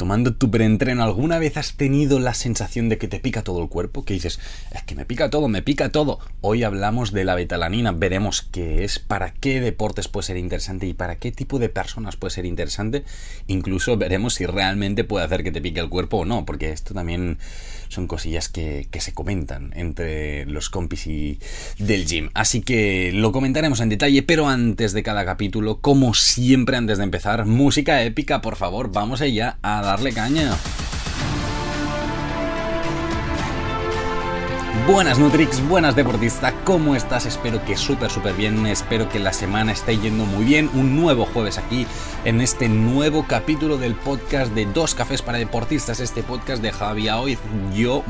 tomando tu preentreno, ¿alguna vez has tenido la sensación de que te pica todo el cuerpo? Que dices, es que me pica todo, me pica todo. Hoy hablamos de la betalanina, veremos qué es, para qué deportes puede ser interesante y para qué tipo de personas puede ser interesante. Incluso veremos si realmente puede hacer que te pique el cuerpo o no, porque esto también son cosillas que, se comentan entre los compis y del gym. Así que lo comentaremos en detalle, pero antes de cada capítulo, como siempre antes de empezar, música épica, por favor, vamos allá a darle caña. Buenas Nutrix, buenas deportistas, ¿cómo estás? Espero que súper súper bien, espero que la semana esté yendo muy bien. Un nuevo jueves aquí en este nuevo capítulo del podcast de Dos Cafés para Deportistas, este podcast de Javi Hoy, yo,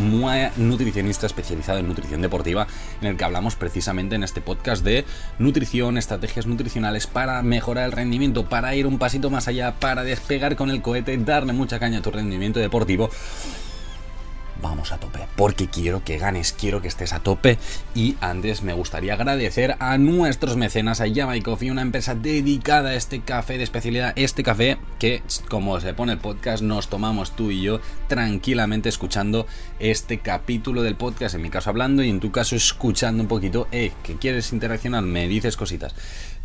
nutricionista especializado en nutrición deportiva, en el que hablamos precisamente en este podcast de nutrición, estrategias nutricionales para mejorar el rendimiento, para ir un pasito más allá, para despegar con el cohete, darle mucha caña a tu rendimiento deportivo vamos a tope, porque quiero que ganes, quiero que estés a tope. Y antes me gustaría agradecer a nuestros mecenas, a Yamai Coffee, una empresa dedicada a este café de especialidad, este café que como se pone el podcast nos tomamos tú y yo tranquilamente escuchando este capítulo del podcast, en mi caso hablando y en tu caso escuchando un poquito, eh, que quieres interaccionar, me dices cositas.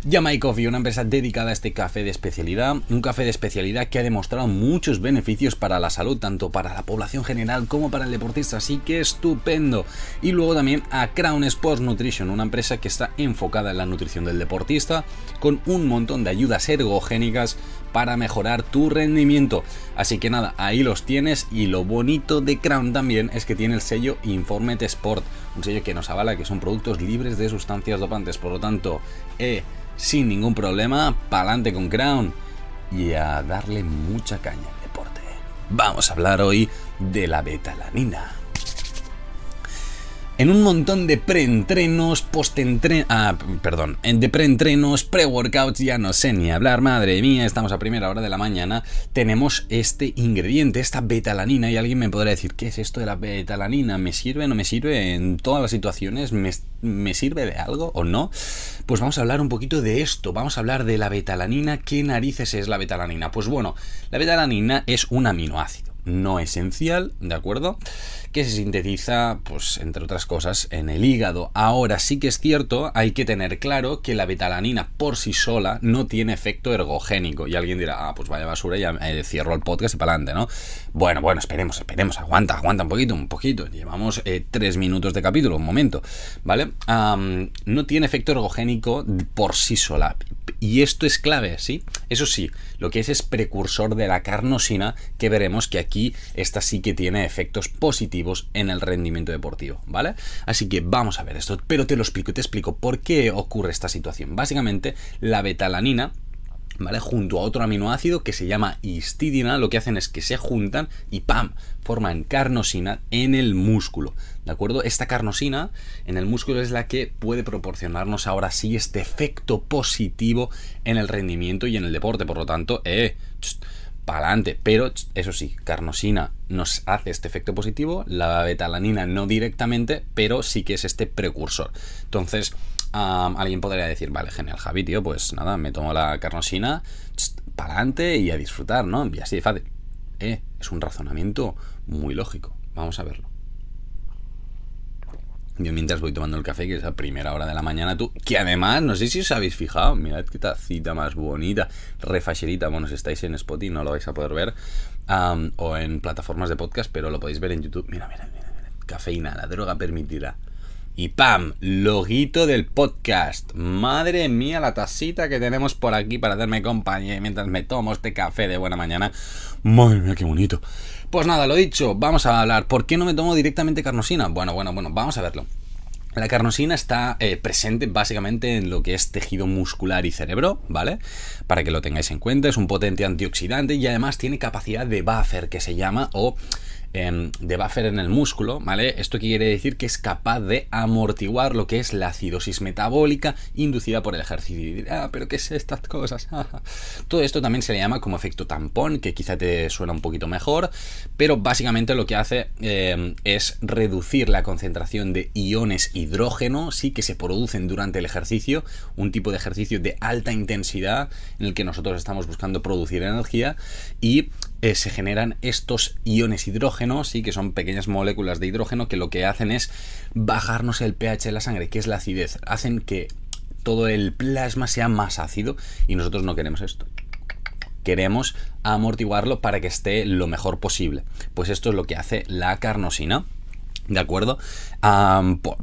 Yamai Coffee, una empresa dedicada a este café de especialidad, un café de especialidad que ha demostrado muchos beneficios para la salud, tanto para la población general como para el deportista, así que estupendo. Y luego también a Crown Sports Nutrition, una empresa que está enfocada en la nutrición del deportista, con un montón de ayudas ergogénicas para mejorar tu rendimiento. Así que nada, ahí los tienes y lo bonito de Crown también es que tiene el sello Informet Sport, un sello que nos avala que son productos libres de sustancias dopantes, por lo tanto, eh, sin ningún problema, pa'lante con Crown y a darle mucha caña al deporte. Vamos a hablar hoy de la betalanina. En un montón de preentrenos, postentrenos, ah, perdón, de preentrenos, pre-workouts, ya no sé ni hablar, madre mía, estamos a primera hora de la mañana, tenemos este ingrediente, esta betalanina, y alguien me podrá decir, ¿qué es esto de la betalanina? ¿Me sirve, o no me sirve en todas las situaciones? ¿Me, ¿Me sirve de algo o no? Pues vamos a hablar un poquito de esto, vamos a hablar de la betalanina, ¿qué narices es la betalanina? Pues bueno, la betalanina es un aminoácido no esencial, ¿de acuerdo? Que se sintetiza, pues, entre otras cosas, en el hígado. Ahora sí que es cierto, hay que tener claro que la betalanina por sí sola no tiene efecto ergogénico. Y alguien dirá, ah, pues vaya basura, ya eh, cierro el podcast y para adelante, ¿no? Bueno, bueno, esperemos, esperemos, aguanta, aguanta un poquito, un poquito. Llevamos eh, tres minutos de capítulo, un momento, ¿vale? no tiene efecto ergogénico por sí sola. Y esto es clave, ¿sí? Eso sí, lo que es es precursor de la carnosina, que veremos que aquí esta sí que tiene efectos positivos en el rendimiento deportivo, ¿vale? Así que vamos a ver esto, pero te lo explico, te explico por qué ocurre esta situación. Básicamente, la betalanina ¿vale? Junto a otro aminoácido que se llama histidina, lo que hacen es que se juntan y ¡pam! forman carnosina en el músculo. ¿De acuerdo? Esta carnosina en el músculo es la que puede proporcionarnos ahora sí este efecto positivo en el rendimiento y en el deporte. Por lo tanto, eh, para adelante. Pero eso sí, carnosina nos hace este efecto positivo, la betalanina no directamente, pero sí que es este precursor. Entonces, alguien podría decir, vale, genial, Javi, tío, pues nada, me tomo la carnosina, para adelante y a disfrutar, ¿no? Y así de fácil. Eh, es un razonamiento muy lógico. Vamos a verlo. Yo mientras voy tomando el café, que es a primera hora de la mañana, tú, que además, no sé si os habéis fijado, mirad qué tacita más bonita, refacherita, bueno, si estáis en Spotify no lo vais a poder ver, o en plataformas de podcast, pero lo podéis ver en YouTube. Mira, mira, mira, mira. cafeína, la droga permitirá. Y ¡pam! Loguito del podcast. Madre mía, la tacita que tenemos por aquí para hacerme compañía mientras me tomo este café de buena mañana. Madre mía, qué bonito. Pues nada, lo dicho, vamos a hablar. ¿Por qué no me tomo directamente carnosina? Bueno, bueno, bueno, vamos a verlo. La carnosina está eh, presente básicamente en lo que es tejido muscular y cerebro, ¿vale? Para que lo tengáis en cuenta, es un potente antioxidante y además tiene capacidad de buffer que se llama o Em, de buffer en el músculo, ¿vale? Esto quiere decir que es capaz de amortiguar lo que es la acidosis metabólica inducida por el ejercicio. Y ah, pero ¿qué es estas cosas? Todo esto también se le llama como efecto tampón, que quizá te suena un poquito mejor, pero básicamente lo que hace em, es reducir la concentración de iones hidrógeno, sí, que se producen durante el ejercicio, un tipo de ejercicio de alta intensidad en el que nosotros estamos buscando producir energía y eh, se generan estos iones hidrógeno, sí, que son pequeñas moléculas de hidrógeno que lo que hacen es bajarnos el pH de la sangre, que es la acidez. Hacen que todo el plasma sea más ácido y nosotros no queremos esto queremos amortiguarlo para que esté lo mejor posible. Pues esto es lo que hace la carnosina. ¿De acuerdo?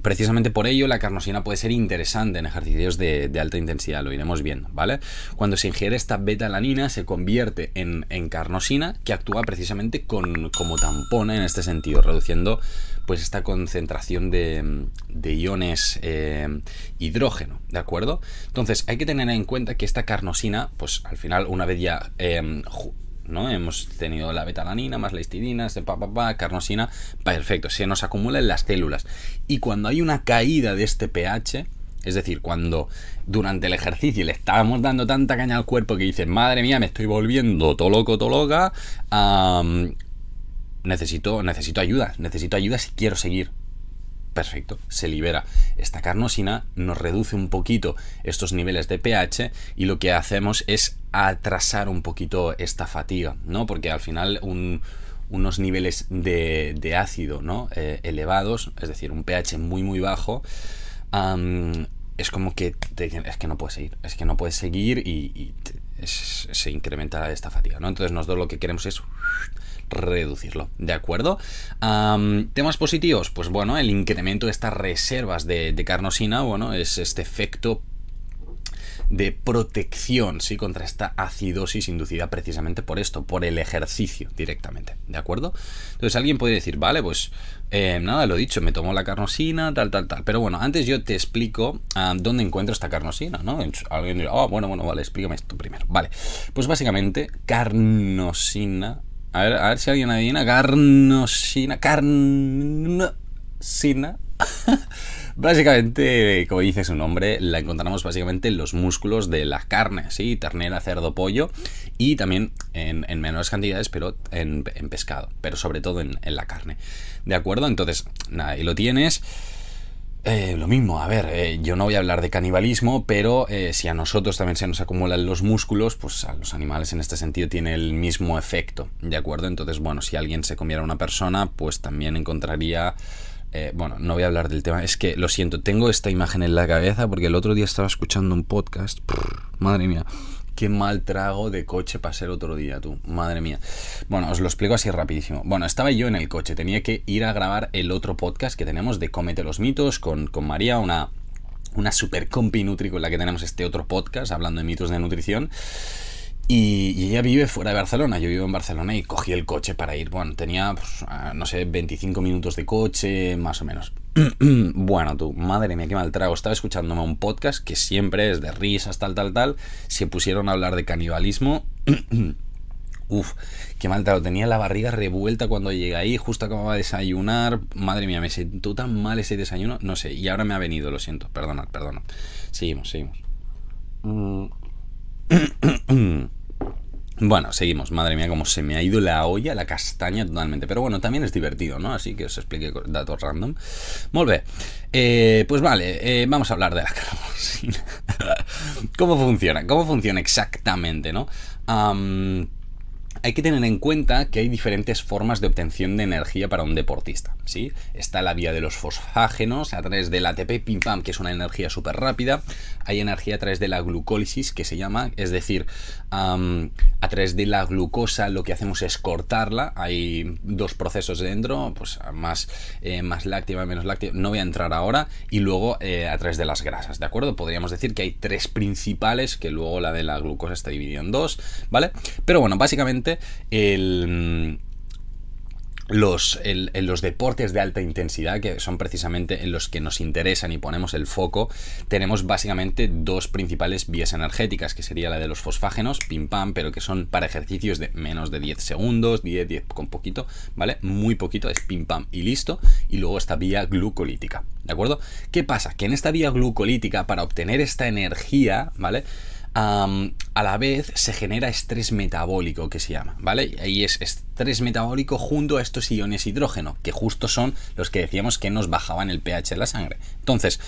precisamente por ello la carnosina puede ser interesante en ejercicios de, alta intensidad, lo iremos viendo, ¿vale? Cuando se ingiere esta beta-alanina se convierte en, carnosina que actúa precisamente con, como tampón en este sentido, reduciendo pues esta concentración de, iones eh, hidrógeno, ¿de acuerdo? Entonces hay que tener en cuenta que esta carnosina, pues al final una vez ya eh, ¿no? Hemos tenido la betalanina más la histidina, este pa, carnosina, perfecto, se nos acumula en las células. Y cuando hay una caída de este pH, es decir, cuando durante el ejercicio le estábamos dando tanta caña al cuerpo que dices, madre mía, me estoy volviendo todo loco, todo loca, necesito, necesito ayuda, necesito ayuda si quiero seguir perfecto, se libera. Esta carnosina nos reduce un poquito estos niveles de pH y lo que hacemos es atrasar un poquito esta fatiga, ¿no? Porque al final unos niveles de, ácido ¿no? Eh, elevados, es decir, un pH muy muy bajo, es como que te es que no puedes seguir, es que no puedes seguir y, se incrementa esta fatiga, ¿no? Entonces nosotros lo que queremos es reducirlo, ¿de acuerdo? temas positivos, pues bueno, el incremento de estas reservas de, carnosina, bueno, es este efecto de protección, ¿sí? Contra esta acidosis inducida precisamente por esto, por el ejercicio directamente, ¿de acuerdo? Entonces alguien puede decir, vale, pues eh, nada, lo dicho, me tomo la carnosina, tal, tal, tal. Pero bueno, antes yo te explico dónde encuentro esta carnosina, ¿no? Alguien dirá, oh, bueno, bueno, vale, explícame esto primero. Vale, pues básicamente carnosina a ver, a ver si alguien adivina. Carnosina. Carnosina. básicamente, como dice su nombre, la encontramos básicamente en los músculos de la carne, ¿sí? Ternera, cerdo, pollo y también en, menores cantidades, pero en, pescado, pero sobre todo en, en la carne. ¿De acuerdo? Entonces, nada, y lo tienes. Eh, lo mismo, a ver, eh, yo no voy a hablar de canibalismo, pero eh, si a nosotros también se nos acumulan los músculos, pues a los animales en este sentido tiene el mismo efecto, ¿de acuerdo? Entonces, bueno, si alguien se comiera a una persona, pues también encontraría... bueno, no voy a hablar del tema, es que lo siento, tengo esta imagen en la cabeza porque el otro día estaba escuchando un podcast, madre mía, Qué mal trago de coche para ser otro día, tú. Madre mía. Bueno, os lo explico así rapidísimo. Bueno, estaba yo en el coche, tenía que ir a grabar el otro podcast que tenemos de Cómete los mitos con, con María, una, una super compi nutri con la que tenemos este otro podcast hablando de mitos de nutrición. Y, ella vive fuera de Barcelona, yo vivo en Barcelona y cogí el coche para ir. Bueno, tenía, pues, no sé, 25 minutos de coche, más o menos. bueno, tú, madre mía, qué mal trago. Estaba escuchándome un podcast que siempre es de risas, tal, tal, tal. Se pusieron a hablar de canibalismo. Uf, qué mal trago. Tenía la barriga revuelta cuando llegué ahí, justo acababa de desayunar. Madre mía, me sentó tan mal ese desayuno. No sé, y ahora me ha venido, lo siento. Perdona, perdona. Seguimos, seguimos. Mm. Bueno, seguimos. Madre mía, cómo se me ha ido la olla, la castaña totalmente. Pero bueno, también es divertido, ¿no? Así que os explique datos random. Muy eh, pues vale, eh, vamos a hablar de la carnosina. ¿Cómo funciona? ¿Cómo funciona exactamente, no? hay que tener en cuenta que hay diferentes formas de obtención de energía para un deportista, ¿sí? Está la vía de los fosfágenos a través del ATP, pim pam, que es una energía súper rápida. Hay energía a través de la glucólisis, que se llama, es decir, a través de la glucosa lo que hacemos es cortarla. Hay dos procesos dentro, pues más, eh, más menos láctea, no voy a entrar ahora. Y luego eh, a través de las grasas, ¿de acuerdo? Podríamos decir que hay tres principales, que luego la de la glucosa está dividida en dos, ¿vale? Pero bueno, básicamente el los, los deportes de alta intensidad, que son precisamente en los que nos interesan y ponemos el foco, tenemos básicamente dos principales vías energéticas, que sería la de los fosfágenos, pim pam, pero que son para ejercicios de menos de 10 segundos, 10, 10 con poquito, ¿vale? Muy poquito, es pim pam y listo. Y luego esta vía glucolítica, ¿de acuerdo? ¿Qué pasa? Que en esta vía glucolítica, para obtener esta energía, ¿vale? A la vez se genera estrés metabólico que se llama, ¿vale? Ahí es estrés metabólico junto a estos iones hidrógeno, que justo son los que decíamos que nos bajaban el pH de la sangre. Entonces,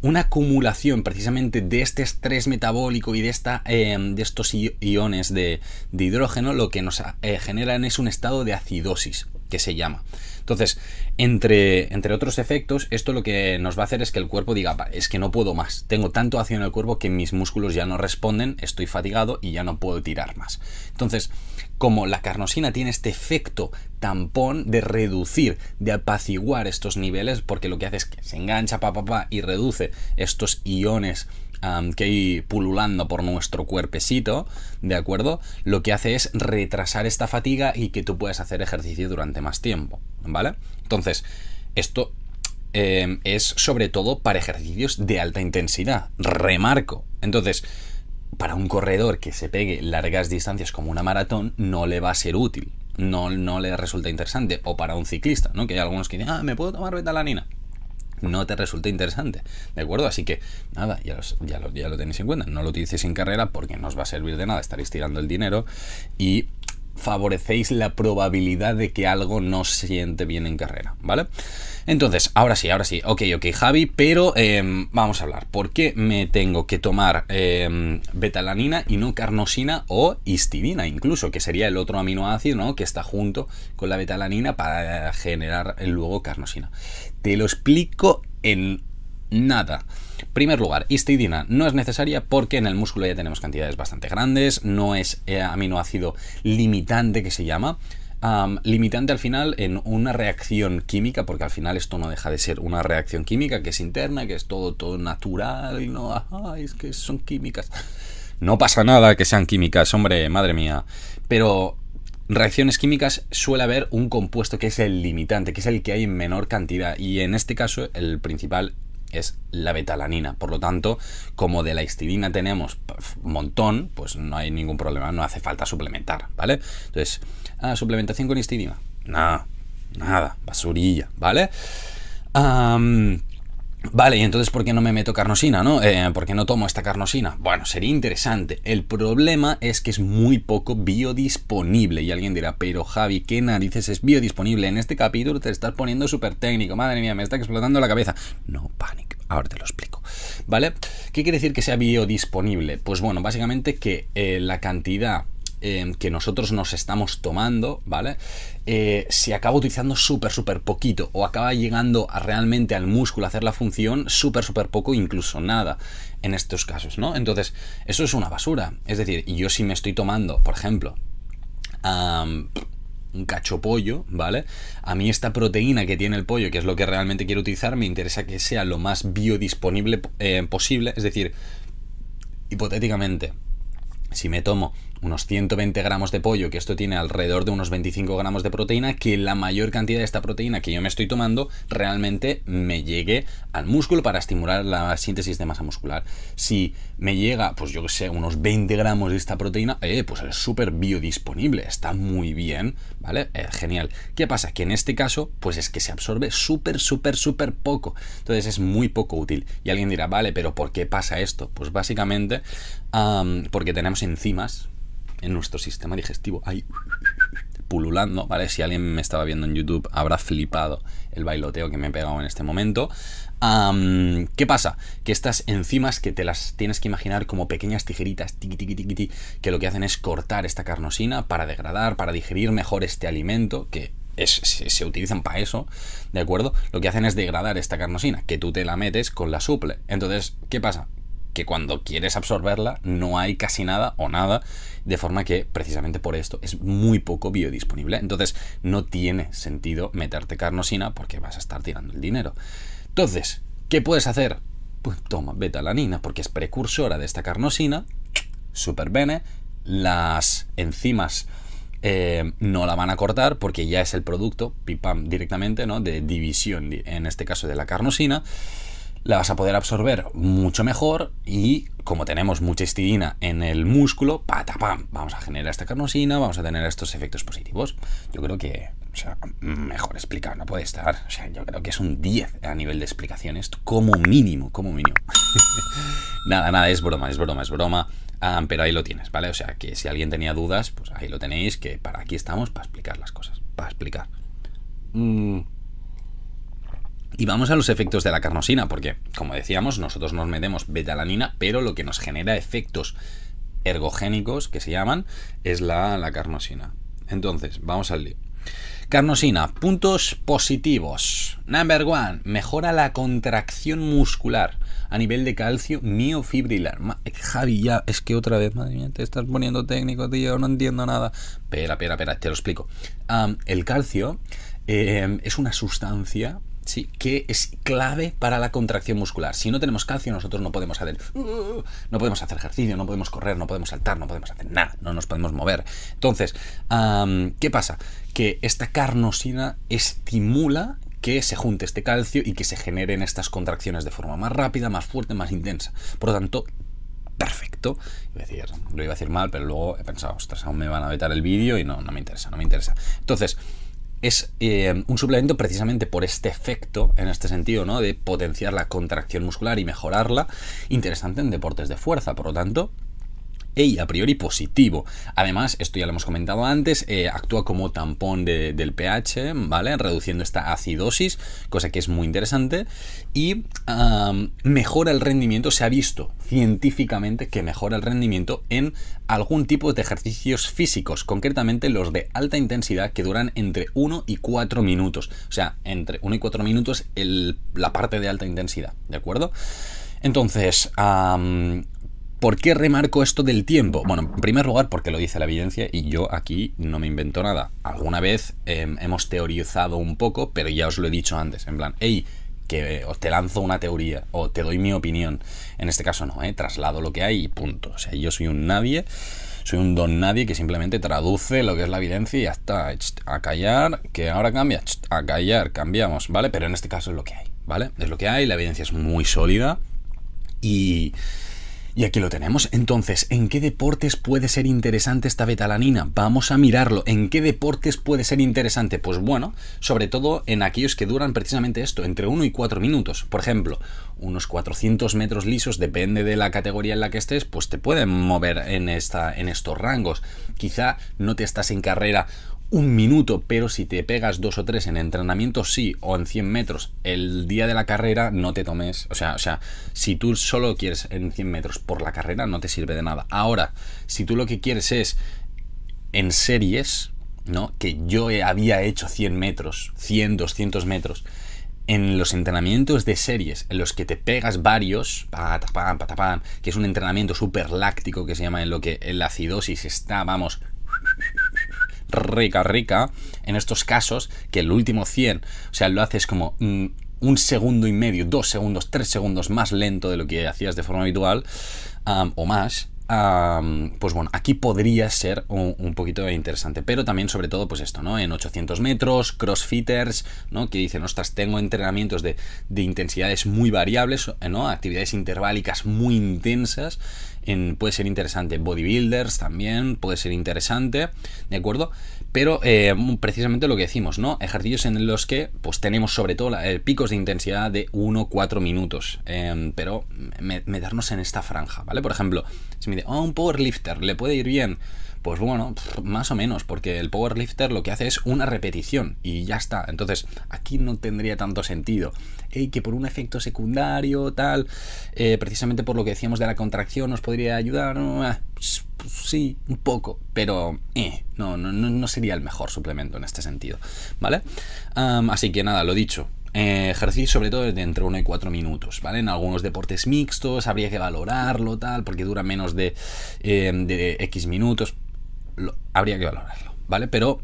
una acumulación precisamente de este estrés metabólico y de, esta, eh, de estos iones de, hidrógeno, lo que nos eh, generan es un estado de acidosis, que se llama. Entonces, entre, entre otros efectos, esto lo que nos va a hacer es que el cuerpo diga, es que no puedo más, tengo tanto ácido en el cuerpo que mis músculos ya no responden, estoy fatigado y ya no puedo tirar más. Entonces, como la carnosina tiene este efecto tampón de reducir, de apaciguar estos niveles, porque lo que hace es que se engancha pa, pa, pa, y reduce estos iones que hay pululando por nuestro cuerpecito, ¿de acuerdo? Lo que hace es retrasar esta fatiga y que tú puedas hacer ejercicio durante más tiempo, ¿vale? Entonces, esto em, es sobre todo para ejercicios de alta intensidad, remarco. Entonces, para un corredor que se pegue largas distancias como una maratón, no le va a ser útil. No, no le resulta interesante. O para un ciclista, ¿no? Que hay algunos que dicen, ah, ¿me puedo tomar betalanina? No te resulta interesante. ¿De acuerdo? Así que nada, ya, ya, lo, lo tenéis en cuenta. No lo utilicéis en carrera porque no os va a servir de nada. Estaréis tirando el dinero y favorecéis la probabilidad de que algo no se siente bien en carrera, ¿vale? Entonces, ahora sí, ahora sí, ok, ok, Javi, pero em, vamos a hablar. ¿Por qué me tengo que tomar em, betalanina y no carnosina o histidina incluso, que sería el otro aminoácido, ¿no? Que está junto con la betalanina para generar luego carnosina. Te lo explico en nada. Primer lugar, histidina no es necesaria porque en el músculo ya tenemos cantidades bastante grandes, no es eh, aminoácido limitante que se llama. limitante al final en una reacción química, porque al final esto no deja de ser una reacción química que es interna, que es todo, todo natural, y no, es que son químicas. No pasa nada que sean químicas, hombre, madre mía. Pero reacciones químicas suele haber un compuesto que es el limitante, que es el que hay en menor cantidad. Y en este caso, el principal es la betalanina. Por lo tanto, como de la histidina tenemos un montón, pues no hay ningún problema, no hace falta suplementar, ¿vale? Entonces, ah, suplementación con histidina. Nada, nada, basurilla, ¿vale? Vale, y entonces ¿por qué no me meto carnosina, no? Eh, ¿Por qué no tomo esta carnosina? Bueno, sería interesante. El problema es que es muy poco biodisponible. Y alguien dirá, pero Javi, ¿qué narices es biodisponible? En este capítulo te estás poniendo súper técnico. Madre mía, me está explotando la cabeza. No panic, ahora te lo explico. ¿Vale? ¿Qué quiere decir que sea biodisponible? Pues bueno, básicamente que eh, la cantidad Em, que nosotros nos estamos tomando, ¿vale? Eh, se acaba utilizando súper, súper poquito o acaba llegando a realmente al músculo a hacer la función súper, súper poco, incluso nada en estos casos, ¿no? Entonces, eso es una basura. Es decir, yo si me estoy tomando, por ejemplo, un cacho pollo, ¿vale? A mí esta proteína que tiene el pollo, que es lo que realmente quiero utilizar, me interesa que sea lo más biodisponible eh, posible. Es decir, hipotéticamente, si me tomo unos 120 gramos de pollo, que esto tiene alrededor de unos 25 gramos de proteína, que la mayor cantidad de esta proteína que yo me estoy tomando realmente me llegue al músculo para estimular la síntesis de masa muscular. Si me llega, pues yo que sé, unos 20 gramos de esta proteína, eh, pues es súper biodisponible, está muy bien, ¿vale? Eh, genial. ¿Qué pasa? Que en este caso, pues es que se absorbe súper, súper, súper poco. Entonces es muy poco útil. Y alguien dirá, vale, pero ¿por qué pasa esto? Pues básicamente porque tenemos enzimas en nuestro sistema digestivo ahí pululando, ¿vale? Si alguien me estaba viendo en YouTube habrá flipado el bailoteo que me he pegado en este momento. ¿Qué pasa? Que estas enzimas que te las tienes que imaginar como pequeñas tijeritas, tiqui, que lo que hacen es cortar esta carnosina para degradar, para digerir mejor este alimento, que es, se, se, utilizan para eso, ¿de acuerdo? Lo que hacen es degradar esta carnosina, que tú te la metes con la suple. Entonces, ¿qué pasa? Que cuando quieres absorberla no hay casi nada o nada, de forma que precisamente por esto es muy poco biodisponible. Entonces no tiene sentido meterte carnosina porque vas a estar tirando el dinero. Entonces, ¿qué puedes hacer? Pues toma betalanina porque es precursora de esta carnosina, super bene, las enzimas eh, no la van a cortar porque ya es el producto, pipam, directamente, ¿no? De división, en este caso de la carnosina la vas a poder absorber mucho mejor y como tenemos mucha histidina en el músculo, patapam, vamos a generar esta carnosina, vamos a tener estos efectos positivos. Yo creo que, o sea, mejor explicado no puede estar. O sea, yo creo que es un 10 a nivel de explicaciones, como mínimo, como mínimo. nada, nada, es broma, es broma, es broma. Ah, pero ahí lo tienes, ¿vale? O sea, que si alguien tenía dudas, pues ahí lo tenéis, que para aquí estamos para explicar las cosas, para explicar. Mm. Y vamos a los efectos de la carnosina, porque, como decíamos, nosotros nos metemos betalanina, pero lo que nos genera efectos ergogénicos, que se llaman, es la, la carnosina. Entonces, vamos al lío. Carnosina, puntos positivos. Number one, mejora la contracción muscular a nivel de calcio miofibrilar. Javi, ya, es que otra vez, madre mía, te estás poniendo técnico, tío, no entiendo nada. Espera, espera, espera, te lo explico. el calcio eh, es una sustancia ¿sí? que es clave para la contracción muscular. Si no tenemos calcio, nosotros no podemos hacer, no podemos hacer ejercicio, no podemos correr, no podemos saltar, no podemos hacer nada, no nos podemos mover. Entonces, ¿qué pasa? Que esta carnosina estimula que se junte este calcio y que se generen estas contracciones de forma más rápida, más fuerte, más intensa. Por lo tanto, perfecto. decir, lo iba a decir mal, pero luego he pensado, ostras, aún me van a vetar el vídeo y no, no me interesa, no me interesa. Entonces, es eh, un suplemento precisamente por este efecto, en este sentido, ¿no? De potenciar la contracción muscular y mejorarla, interesante en deportes de fuerza. Por lo tanto, y a priori positivo. Además, esto ya lo hemos comentado antes, eh, actúa como tampón del pH, ¿vale? Reduciendo esta acidosis, cosa que es muy interesante. Y mejora el rendimiento, se ha visto científicamente que mejora el rendimiento en algún tipo de ejercicios físicos, concretamente los de alta intensidad que duran entre 1 y 4 minutos. O sea, entre 1 y 4 minutos la parte de alta intensidad, ¿de acuerdo? Entonces, ¿Por qué remarco esto del tiempo? Bueno, en primer lugar porque lo dice la evidencia y yo aquí no me invento nada. Alguna vez em, hemos teorizado un poco, pero ya os lo he dicho antes, en plan, hey, que te lanzo una teoría o te doy mi opinión. En este caso no, ¿eh? traslado lo que hay y punto. O sea, yo soy un nadie, soy un don nadie que simplemente traduce lo que es la evidencia y ya está. A callar, que ahora cambia, a callar, cambiamos, ¿vale? Pero en este caso es lo que hay, ¿vale? Es lo que hay, la evidencia es muy sólida y y aquí lo tenemos. Entonces, ¿en qué deportes puede ser interesante esta betalanina? Vamos a mirarlo. ¿En qué deportes puede ser interesante? Pues bueno, sobre todo en aquellos que duran precisamente esto, entre 1 y 4 minutos. Por ejemplo, unos 400 metros lisos, depende de la categoría en la que estés, pues te pueden mover en, esta, en estos rangos. Quizá no te estás en carrera un minuto, pero si te pegas dos o tres en entrenamiento, sí, o en 100 metros, el día de la carrera no te tomes, o sea, o sea, si tú solo quieres en 100 metros por la carrera, no te sirve de nada. Ahora, si tú lo que quieres es en series, ¿no? Que yo había hecho 100 metros, 100, 200 metros, en los entrenamientos de series, en los que te pegas varios, patapam, patapam, que es un entrenamiento súper láctico que se llama en lo que la acidosis está, vamos, rica, rica, en estos casos, que el último 100, o sea, lo haces como mm, un segundo y medio, dos segundos, tres segundos más lento de lo que hacías de forma habitual, o más, pues bueno, aquí podría ser un, poquito interesante. Pero también, sobre todo, pues esto, ¿no? En 800 metros, crossfitters, ¿no? Que dicen, ostras, tengo entrenamientos de, de intensidades muy variables, ¿no? Actividades interválicas muy intensas puede ser interesante. Bodybuilders también puede ser interesante, ¿de acuerdo? Pero eh, precisamente lo que decimos, ¿no? Ejercicios en los que pues tenemos sobre todo eh, picos de intensidad de 1-4 minutos. Em, pero meternos en esta franja, ¿vale? Por ejemplo, si me dice, oh, un powerlifter, ¿le puede ir bien? Pues bueno, más o menos, porque el powerlifter lo que hace es una repetición y ya está. Entonces, aquí no tendría tanto sentido. Que por un efecto secundario, tal, eh, precisamente por lo que decíamos de la contracción, nos podría ayudar. Ah, sí, un poco, pero eh, no, no, no, sería el mejor suplemento en este sentido. ¿Vale? así que nada, lo dicho. Eh, ejercicio sobre todo de entre 1 y 4 minutos, ¿vale? En algunos deportes mixtos habría que valorarlo, tal, porque dura menos de, de X minutos habría que valorarlo, ¿vale? Pero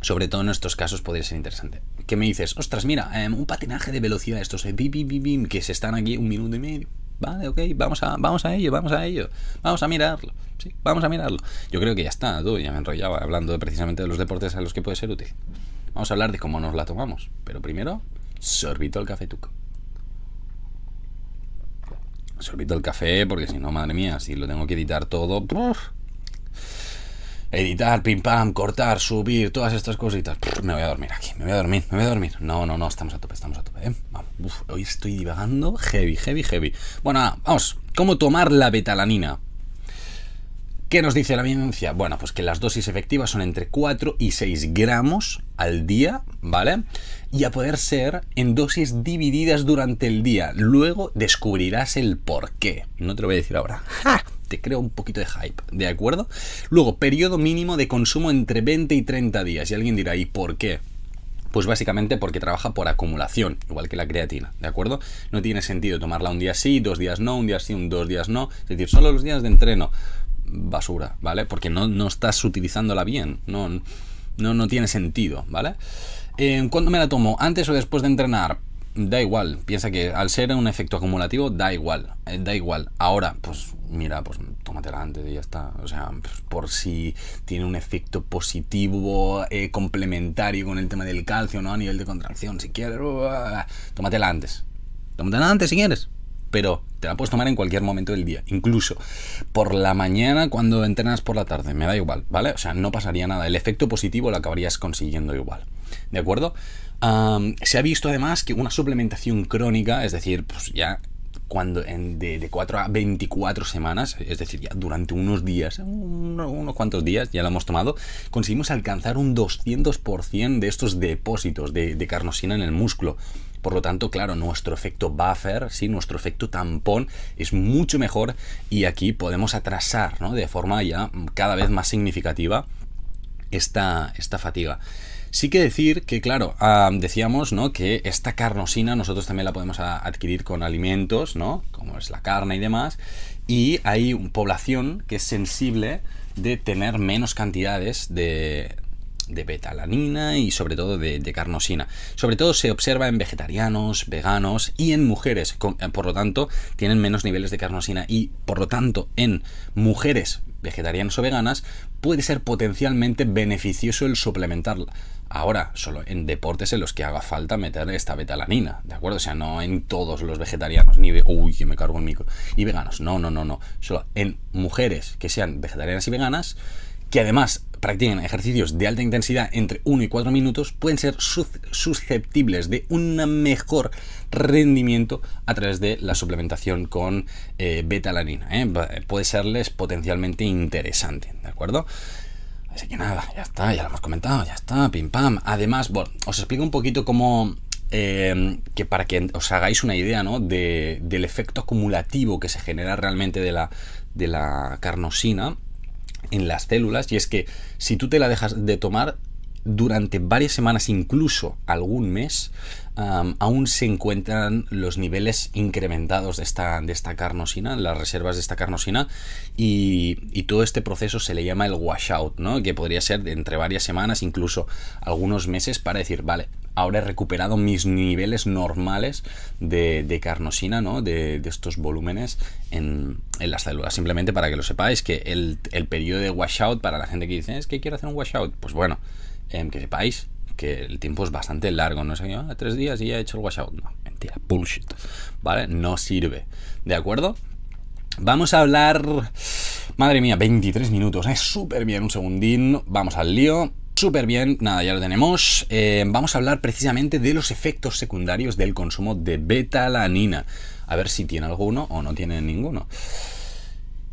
sobre todo en estos casos podría ser interesante. ¿Qué me dices? Ostras, mira, em, un patinaje de velocidad, estos eh, bim, que se están aquí un minuto y medio. Vale, ok, vamos a, vamos a ello, vamos a ello. Vamos a mirarlo. Sí, vamos a mirarlo. Yo creo que ya está, tú, ya me enrollaba hablando precisamente de los deportes a los que puede ser útil. Vamos a hablar de cómo nos la tomamos. Pero primero, sorbito el café tuco. Sorbito el café, porque si no, madre mía, si lo tengo que editar todo editar, pim pam, cortar, subir, todas estas cositas. me voy a dormir aquí, me voy a dormir, me voy a dormir. No, no, no, estamos a tope, estamos a tope. ¿eh? hoy estoy divagando heavy, heavy, heavy. Bueno, vamos, ¿cómo tomar la betalanina? ¿Qué nos dice la evidencia? Bueno, pues que las dosis efectivas son entre 4 y 6 gramos al día, ¿vale? Y a poder ser en dosis divididas durante el día. Luego descubrirás el por qué. No te lo voy a decir ahora. Te creo un poquito de hype, ¿de acuerdo? Luego, periodo mínimo de consumo entre 20 y 30 días. Y alguien dirá, ¿y por qué? Pues básicamente porque trabaja por acumulación, igual que la creatina, ¿de acuerdo? No tiene sentido tomarla un día sí, dos días no, un día sí, un dos días no. Es decir, solo los días de entreno basura, ¿vale? Porque no, no estás utilizándola bien, no, no, no tiene sentido, ¿vale? Eh, ¿Cuándo me la tomo? ¿Antes o después de entrenar? Da igual, piensa que al ser un efecto acumulativo, da igual, eh, da igual. Ahora, pues mira, pues tómatela antes y ya está. O sea, pues, por si tiene un efecto positivo eh, complementario con el tema del calcio, ¿no? A nivel de contracción, si quieres, uh, tómatela antes. Tómatela antes si quieres pero te la puedes tomar en cualquier momento del día, incluso por la mañana cuando entrenas por la tarde, me da igual, ¿vale? O sea, no pasaría nada, el efecto positivo lo acabarías consiguiendo igual, ¿de acuerdo? se ha visto además que una suplementación crónica, es decir, pues ya cuando en de, de, 4 a 24 semanas, es decir, ya durante unos días, unos, cuantos días, ya lo hemos tomado, conseguimos alcanzar un 200% de estos depósitos de, de carnosina en el músculo. Por lo tanto, claro, nuestro efecto buffer, ¿sí? nuestro efecto tampón es mucho mejor y aquí podemos atrasar ¿no? de forma ya cada vez más significativa esta, esta fatiga. Sí que decir que, claro, decíamos, ¿no? Que esta carnosina nosotros también la podemos adquirir con alimentos, ¿no? Como es la carne y demás. Y hay población que es sensible de tener menos cantidades de, de betalanina y sobre todo de, carnosina. Sobre todo se observa en vegetarianos, veganos y en mujeres. Eh, por lo tanto, tienen menos niveles de carnosina y por lo tanto en mujeres vegetarianas o veganas puede ser potencialmente beneficioso el suplementarla. Ahora, solo en deportes en los que haga falta meter esta betalanina, ¿de acuerdo? O sea, no en todos los vegetarianos, ni... Uy, que me cargo el micro. Y veganos, no, no, no, no. Solo en mujeres que sean vegetarianas y veganas, que además practiquen ejercicios de alta intensidad entre 1 y 4 minutos, pueden ser susceptibles de un mejor rendimiento a través de la suplementación con eh, betalanina. ¿eh? Puede serles potencialmente interesante, ¿de acuerdo? Así que nada, ya está, ya lo hemos comentado, ya está, pim pam. Además, bueno, os explico un poquito cómo, eh, que para que os hagáis una idea ¿no? de, del efecto acumulativo que se genera realmente de la, de la carnosina en las células y es que si tú te la dejas de tomar durante varias semanas, incluso algún mes, aún se encuentran los niveles incrementados de esta, de esta carnosina, las reservas de esta carnosina, y, y, todo este proceso se le llama el washout, ¿no? que podría ser entre varias semanas, incluso algunos meses, para decir, vale, ahora he recuperado mis niveles normales de, carnosina, ¿no? De, estos volúmenes en, las células. Simplemente para que lo sepáis, que el, periodo de washout, para la gente que dice, es que quiero hacer un washout, pues bueno, que sepáis que el tiempo es bastante largo, no sé, ah, tres días y ya he hecho el washout. No, mentira, bullshit, ¿vale? No sirve, ¿de acuerdo? Vamos a hablar... Madre mía, 23 minutos, es ¿eh? súper bien, un segundín, vamos al lío. Súper bien, nada, ya lo tenemos. Eh, vamos a hablar precisamente de los efectos secundarios del consumo de betalanina. A ver si tiene alguno o no tiene ninguno.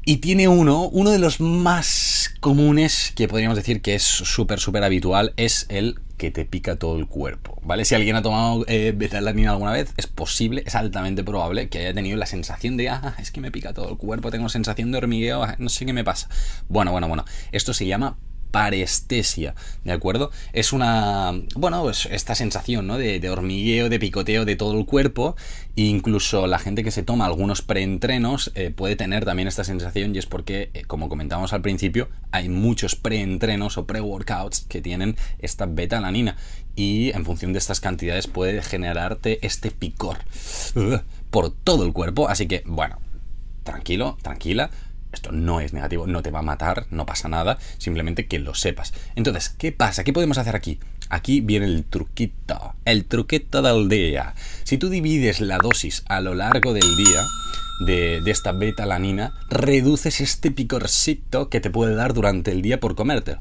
Y tiene uno, uno de los más comunes, que podríamos decir que es súper, súper habitual, es el que te pica todo el cuerpo, ¿vale? Si alguien ha tomado eh, betalanina alguna vez, es posible, es altamente probable que haya tenido la sensación de, ah, es que me pica todo el cuerpo, tengo sensación de hormigueo, no sé qué me pasa. Bueno, bueno, bueno, esto se llama parestesia, ¿de acuerdo? Es una, bueno, pues esta sensación, ¿no? De, hormigueo, de picoteo de todo el cuerpo, e incluso la gente que se toma algunos preentrenos eh, puede tener también esta sensación y es porque, eh, como comentamos al principio, hay muchos preentrenos o pre-workouts que tienen esta betalanina y en función de estas cantidades puede generarte este picor por todo el cuerpo, así que, bueno, tranquilo, tranquila, esto no es negativo, no te va a matar, no pasa nada, simplemente que lo sepas. Entonces, ¿qué pasa? ¿Qué podemos hacer aquí? Aquí viene el truquito, el truquito del día. Si tú divides la dosis a lo largo del día de, esta betalanina, reduces este picorcito que te puede dar durante el día por comértelo.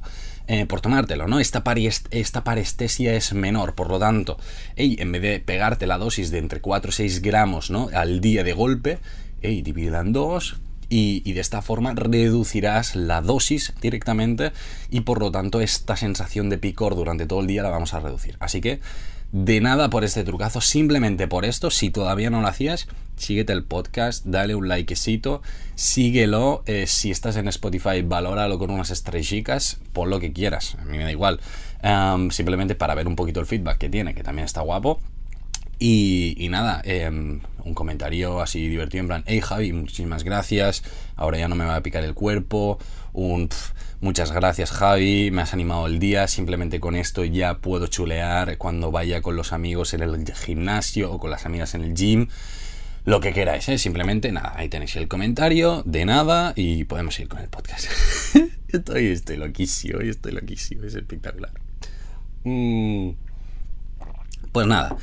Eh, por tomártelo, ¿no? Esta, esta parestesia es menor, por lo tanto, en vez de pegarte la dosis de entre 4 y 6 gramos, ¿no? Al día de golpe, hey, divídela en dos, y, de esta forma reducirás la dosis directamente y por lo tanto esta sensación de picor durante todo el día la vamos a reducir. Así que de nada por este trucazo, simplemente por esto, si todavía no lo hacías, síguete el podcast, dale un likecito, síguelo, eh, si estás en Spotify, valóralo con unas estrellitas, por lo que quieras, a mí me da igual, simplemente para ver un poquito el feedback que tiene, que también está guapo. Y, nada, em, un comentario así divertido en plan, hey Javi, muchísimas gracias, ahora ya no me va a picar el cuerpo, un muchas gracias Javi, me has animado el día, simplemente con esto ya puedo chulear cuando vaya con los amigos en el gimnasio o con las amigas en el gym, lo que queráis, ¿eh? simplemente nada, ahí tenéis el comentario, de nada y podemos ir con el podcast. estoy, estoy loquísimo, estoy loquísimo, es espectacular. Mm. Pues nada,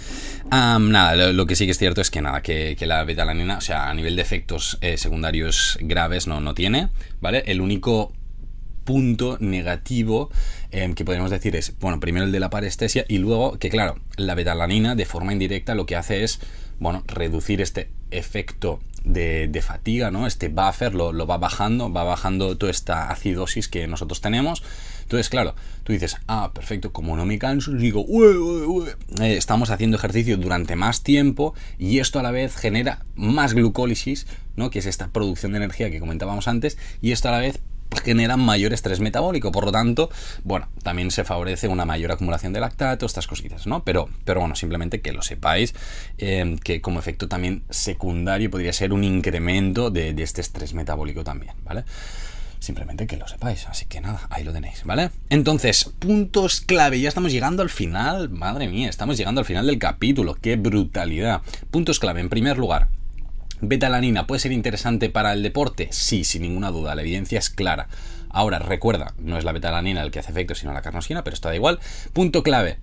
nada, lo, que sí que es cierto es que nada, que, la betalanina, o sea, a nivel de efectos eh, secundarios graves no, no tiene, ¿vale? El único punto negativo em, que podríamos decir es, bueno, primero el de la parestesia y luego que claro, la betalanina de forma indirecta lo que hace es, bueno, reducir este efecto de, fatiga, ¿no? Este buffer lo, lo va bajando, va bajando toda esta acidosis que nosotros tenemos entonces, claro, tú dices, ah, perfecto, como no me canso, digo, eh, estamos haciendo ejercicio durante más tiempo y esto a la vez genera más glucólisis, ¿no? Que es esta producción de energía que comentábamos antes, y esto a la vez genera mayor estrés metabólico, por lo tanto, bueno, también se favorece una mayor acumulación de lactato, estas cositas, ¿no? Pero, pero bueno, simplemente que lo sepáis, eh, que como efecto también secundario podría ser un incremento de este estrés metabólico también, ¿vale? Simplemente que lo sepáis. Así que nada, ahí lo tenéis, ¿vale? Entonces, puntos clave. Ya estamos llegando al final. Madre mía, estamos llegando al final del capítulo. ¡Qué brutalidad! Puntos clave. En primer lugar, ¿Betalanina puede ser interesante para el deporte? Sí, sin ninguna duda, la evidencia es clara. Ahora, recuerda, no es la betalanina el que hace efecto, sino la carnosina, pero está da igual. Punto clave,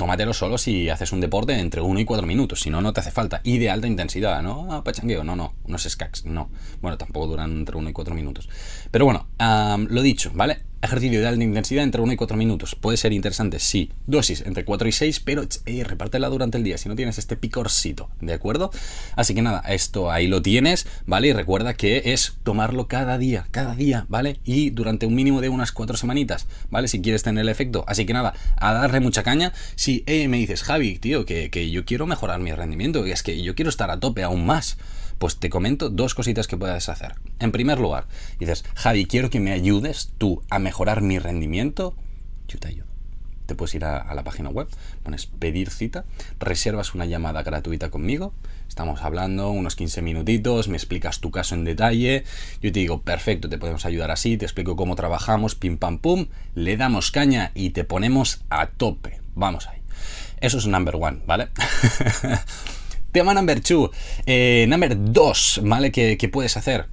tómatelo solo si haces un deporte entre 1 y 4 minutos, si no, no te hace falta. Y de alta intensidad, ¿no? Ah, pachangueo, no, no, unos skacks, no. Bueno, tampoco duran entre 1 y 4 minutos. Pero bueno, lo dicho, ¿vale? Ejercicio de alta intensidad entre 1 y 4 minutos. Puede ser interesante, sí. Dosis entre 4 y 6, pero eh, repártela durante el día si no tienes este picorcito, ¿de acuerdo? Así que nada, esto ahí lo tienes, ¿vale? Y recuerda que es tomarlo cada día, cada día, ¿vale? Y durante un mínimo de unas 4 semanitas, ¿vale? Si quieres tener el efecto. Así que nada, a darle mucha caña. Si eh, me dices, Javi, tío, que, que yo quiero mejorar mi rendimiento, que es que yo quiero estar a tope aún más. Pues te comento dos cositas que puedes hacer. En primer lugar, dices, Javi, quiero que me ayudes tú a mejorar mi rendimiento. Yo te ayudo. Te puedes ir a, la página web, pones pedir cita, reservas una llamada gratuita conmigo, estamos hablando unos 15 minutitos, me explicas tu caso en detalle, yo te digo, perfecto, te podemos ayudar así, te explico cómo trabajamos, pim pam pum, le damos caña y te ponemos a tope. Vamos ahí. Eso es number one, ¿vale? Tema number two. Eh, number dos, ¿vale? ¿Qué, ¿Qué puedes hacer?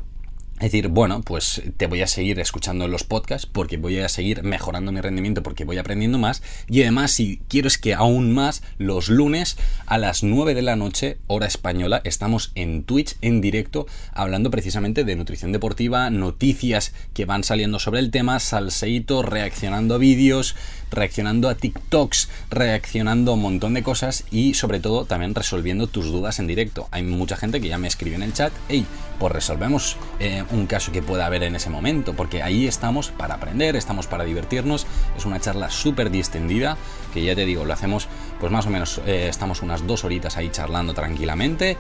Es decir, bueno, pues te voy a seguir escuchando los podcasts porque voy a seguir mejorando mi rendimiento porque voy aprendiendo más y además si quiero es que aún más los lunes a las 9 de la noche hora española estamos en Twitch en directo hablando precisamente de nutrición deportiva, noticias que van saliendo sobre el tema, salseito, reaccionando a vídeos, reaccionando a TikToks, reaccionando a un montón de cosas y sobre todo también resolviendo tus dudas en directo. Hay mucha gente que ya me escribe en el chat, hey, pues resolvemos eh, un caso que pueda haber en ese momento, porque ahí estamos para aprender, estamos para divertirnos, es una charla súper distendida, que ya te digo, lo hacemos pues más o menos, eh, estamos unas dos horitas ahí charlando tranquilamente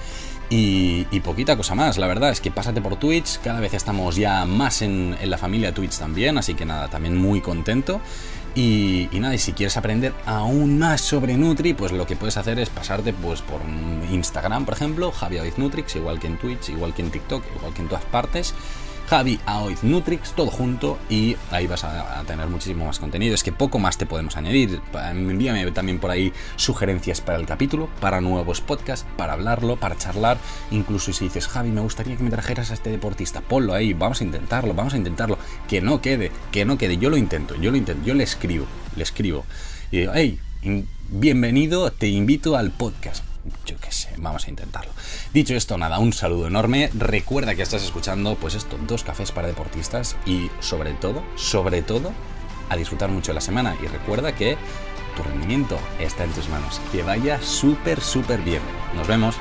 y, poquita cosa más, la verdad es que pásate por Twitch, cada vez estamos ya más en, en la familia Twitch también, así que nada, también muy contento. Y, nada, y si quieres aprender aún más sobre Nutri, pues lo que puedes hacer es pasarte pues por Instagram, por ejemplo, Javi Nutrix, igual que en Twitch, igual que en TikTok, igual que en todas partes. Javi Aoiz Nutrix, todo junto y ahí vas a, tener muchísimo más contenido. Es que poco más te podemos añadir. Envíame también por ahí sugerencias para el capítulo, para nuevos podcasts, para hablarlo, para charlar. Incluso si dices, Javi, me gustaría que me trajeras a este deportista, ponlo ahí, vamos a intentarlo, vamos a intentarlo. Que no quede, que no quede. Yo lo intento, yo lo intento, yo le escribo, le escribo. Y digo, hey, bienvenido, te invito al podcast yo qué sé, vamos a intentarlo. Dicho esto, nada, un saludo enorme. Recuerda que estás escuchando, pues esto, dos cafés para deportistas y sobre todo, sobre todo, a disfrutar mucho de la semana. Y recuerda que tu rendimiento está en tus manos. Que vaya súper, súper bien. Nos vemos.